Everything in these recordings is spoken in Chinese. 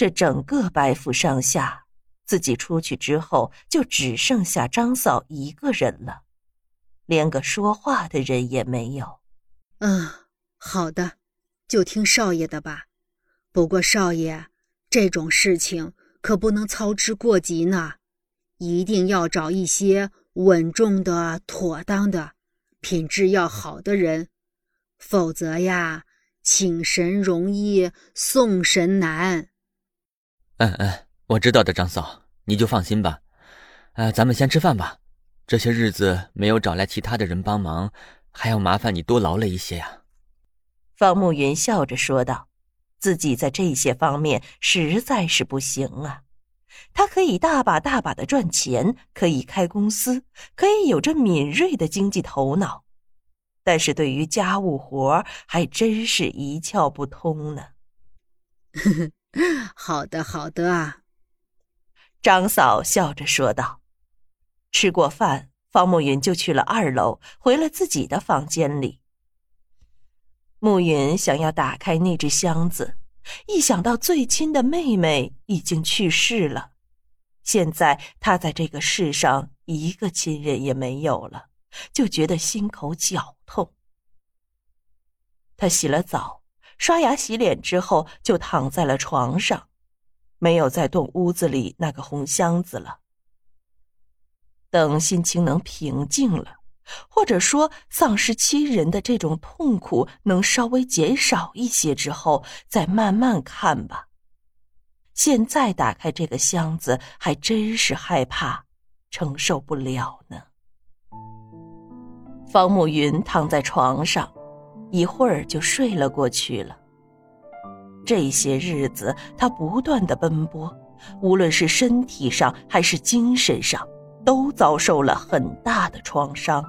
这整个白府上下，自己出去之后，就只剩下张嫂一个人了，连个说话的人也没有。嗯，好的，就听少爷的吧。不过少爷，这种事情可不能操之过急呢，一定要找一些稳重的、妥当的、品质要好的人，否则呀，请神容易送神难。嗯嗯，我知道的，张嫂，你就放心吧。呃，咱们先吃饭吧。这些日子没有找来其他的人帮忙，还要麻烦你多劳累一些呀。方慕云笑着说道：“自己在这些方面实在是不行啊。他可以大把大把的赚钱，可以开公司，可以有着敏锐的经济头脑，但是对于家务活还真是一窍不通呢。” 好的，好的啊。张嫂笑着说道。吃过饭，方慕云就去了二楼，回了自己的房间里。暮云想要打开那只箱子，一想到最亲的妹妹已经去世了，现在他在这个世上一个亲人也没有了，就觉得心口绞痛。他洗了澡。刷牙洗脸之后，就躺在了床上，没有再动屋子里那个红箱子了。等心情能平静了，或者说丧失亲人的这种痛苦能稍微减少一些之后，再慢慢看吧。现在打开这个箱子，还真是害怕，承受不了呢。方慕云躺在床上。一会儿就睡了过去了。这些日子，他不断的奔波，无论是身体上还是精神上，都遭受了很大的创伤。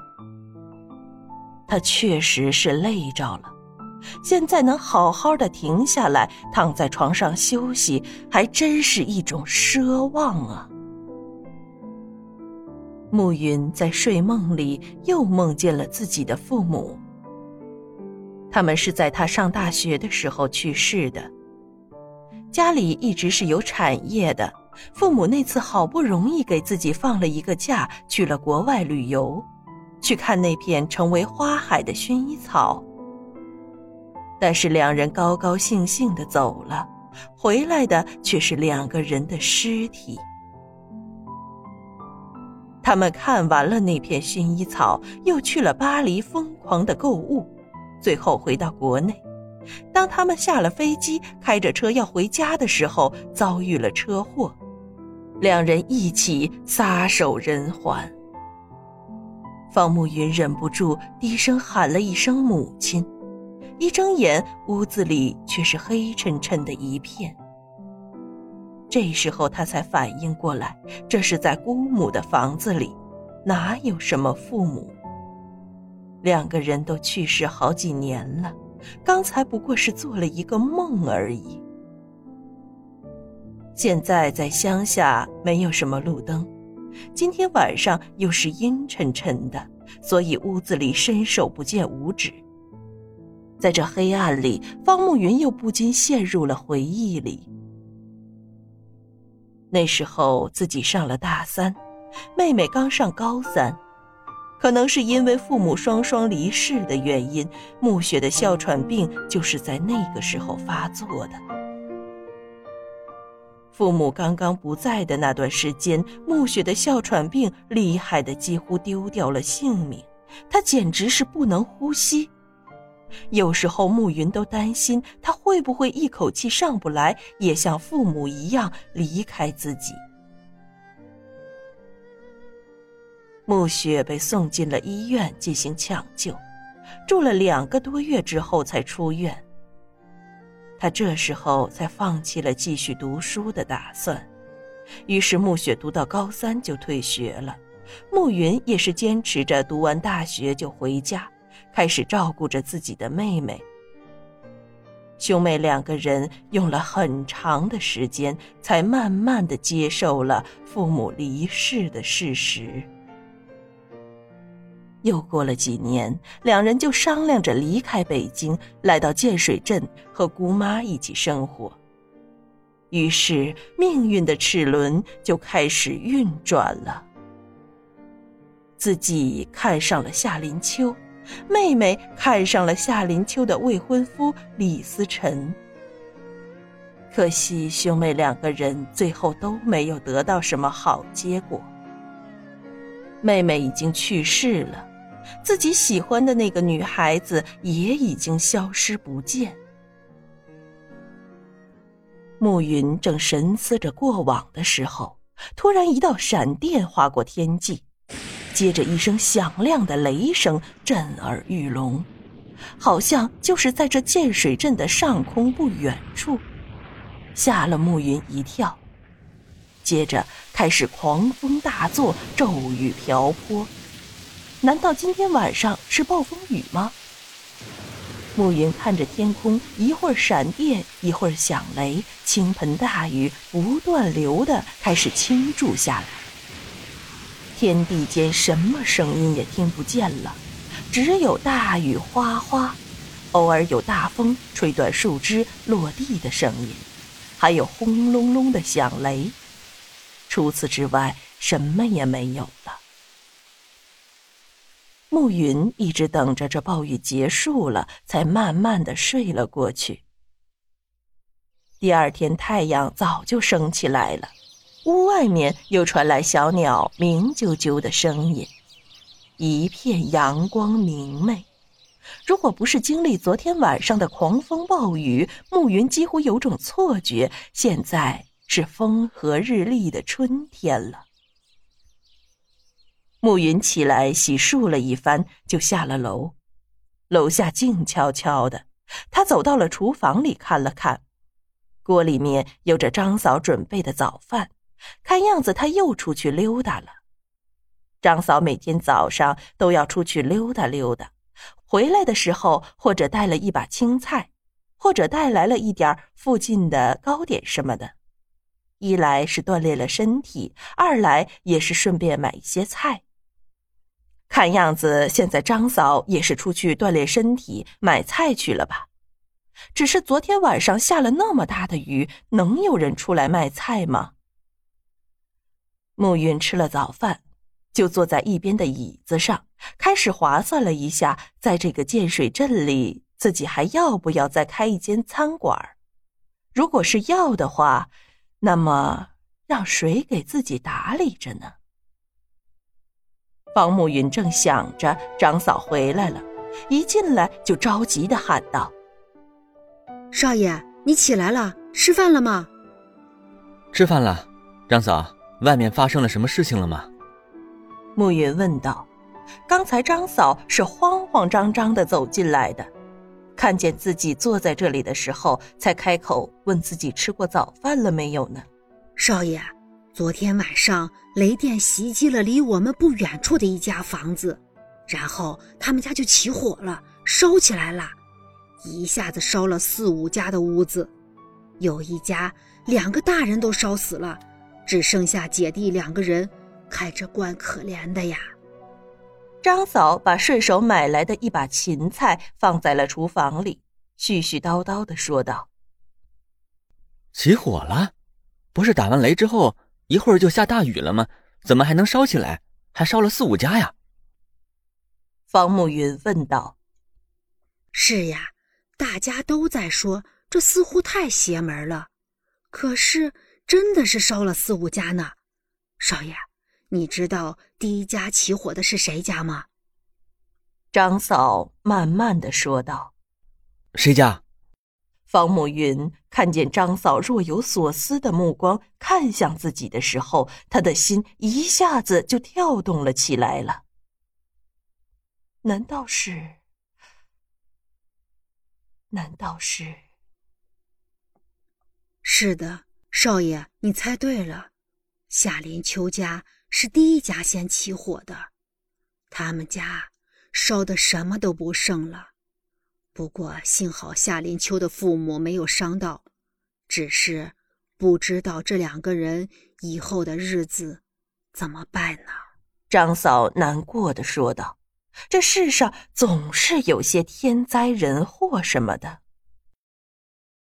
他确实是累着了，现在能好好的停下来，躺在床上休息，还真是一种奢望啊。暮云在睡梦里又梦见了自己的父母。他们是在他上大学的时候去世的。家里一直是有产业的，父母那次好不容易给自己放了一个假，去了国外旅游，去看那片成为花海的薰衣草。但是两人高高兴兴的走了，回来的却是两个人的尸体。他们看完了那片薰衣草，又去了巴黎，疯狂的购物。最后回到国内，当他们下了飞机，开着车要回家的时候，遭遇了车祸，两人一起撒手人寰。方慕云忍不住低声喊了一声“母亲”，一睁眼，屋子里却是黑沉沉的一片。这时候他才反应过来，这是在姑母的房子里，哪有什么父母？两个人都去世好几年了，刚才不过是做了一个梦而已。现在在乡下没有什么路灯，今天晚上又是阴沉沉的，所以屋子里伸手不见五指。在这黑暗里，方慕云又不禁陷入了回忆里。那时候自己上了大三，妹妹刚上高三。可能是因为父母双双离世的原因，暮雪的哮喘病就是在那个时候发作的。父母刚刚不在的那段时间，暮雪的哮喘病厉害的几乎丢掉了性命，她简直是不能呼吸。有时候暮云都担心她会不会一口气上不来，也像父母一样离开自己。暮雪被送进了医院进行抢救，住了两个多月之后才出院。他这时候才放弃了继续读书的打算，于是暮雪读到高三就退学了。暮云也是坚持着读完大学就回家，开始照顾着自己的妹妹。兄妹两个人用了很长的时间，才慢慢的接受了父母离世的事实。又过了几年，两人就商量着离开北京，来到建水镇和姑妈一起生活。于是命运的齿轮就开始运转了。自己看上了夏林秋，妹妹看上了夏林秋的未婚夫李思辰。可惜兄妹两个人最后都没有得到什么好结果。妹妹已经去世了，自己喜欢的那个女孩子也已经消失不见。暮云正神思着过往的时候，突然一道闪电划过天际。接着一声响亮的雷声震耳欲聋，好像就是在这建水镇的上空不远处，吓了暮云一跳。接着开始狂风大作，骤雨瓢泼。难道今天晚上是暴风雨吗？暮云看着天空，一会儿闪电，一会儿响雷，倾盆大雨不断流的开始倾注下来。天地间什么声音也听不见了，只有大雨哗哗，偶尔有大风吹断树枝落地的声音，还有轰隆隆的响雷。除此之外，什么也没有了。暮云一直等着这暴雨结束了，才慢慢的睡了过去。第二天，太阳早就升起来了。屋外面又传来小鸟鸣啾啾的声音，一片阳光明媚。如果不是经历昨天晚上的狂风暴雨，暮云几乎有种错觉，现在是风和日丽的春天了。暮云起来洗漱了一番，就下了楼。楼下静悄悄的，他走到了厨房里看了看，锅里面有着张嫂准备的早饭。看样子他又出去溜达了。张嫂每天早上都要出去溜达溜达，回来的时候或者带了一把青菜，或者带来了一点附近的糕点什么的。一来是锻炼了身体，二来也是顺便买一些菜。看样子现在张嫂也是出去锻炼身体、买菜去了吧？只是昨天晚上下了那么大的雨，能有人出来卖菜吗？暮云吃了早饭，就坐在一边的椅子上，开始划算了一下，在这个建水镇里，自己还要不要再开一间餐馆？如果是要的话，那么让谁给自己打理着呢？方慕云正想着，张嫂回来了，一进来就着急的喊道：“少爷，你起来了，吃饭了吗？”“吃饭了，张嫂。”外面发生了什么事情了吗？慕云问道。刚才张嫂是慌慌张张的走进来的，看见自己坐在这里的时候，才开口问自己吃过早饭了没有呢？少爷，昨天晚上雷电袭击了离我们不远处的一家房子，然后他们家就起火了，烧起来了，一下子烧了四五家的屋子，有一家两个大人都烧死了。只剩下姐弟两个人，看着怪可怜的呀。张嫂把顺手买来的一把芹菜放在了厨房里，絮絮叨叨的说道：“起火了，不是打完雷之后一会儿就下大雨了吗？怎么还能烧起来？还烧了四五家呀？”方慕云问道。“是呀，大家都在说这似乎太邪门了，可是……”真的是烧了四五家呢，少爷，你知道第一家起火的是谁家吗？张嫂慢慢的说道。谁家？方慕云看见张嫂若有所思的目光看向自己的时候，他的心一下子就跳动了起来了。难道是？难道是？是的。少爷，你猜对了，夏林秋家是第一家先起火的，他们家烧的什么都不剩了。不过幸好夏林秋的父母没有伤到，只是不知道这两个人以后的日子怎么办呢？张嫂难过的说道：“这世上总是有些天灾人祸什么的。”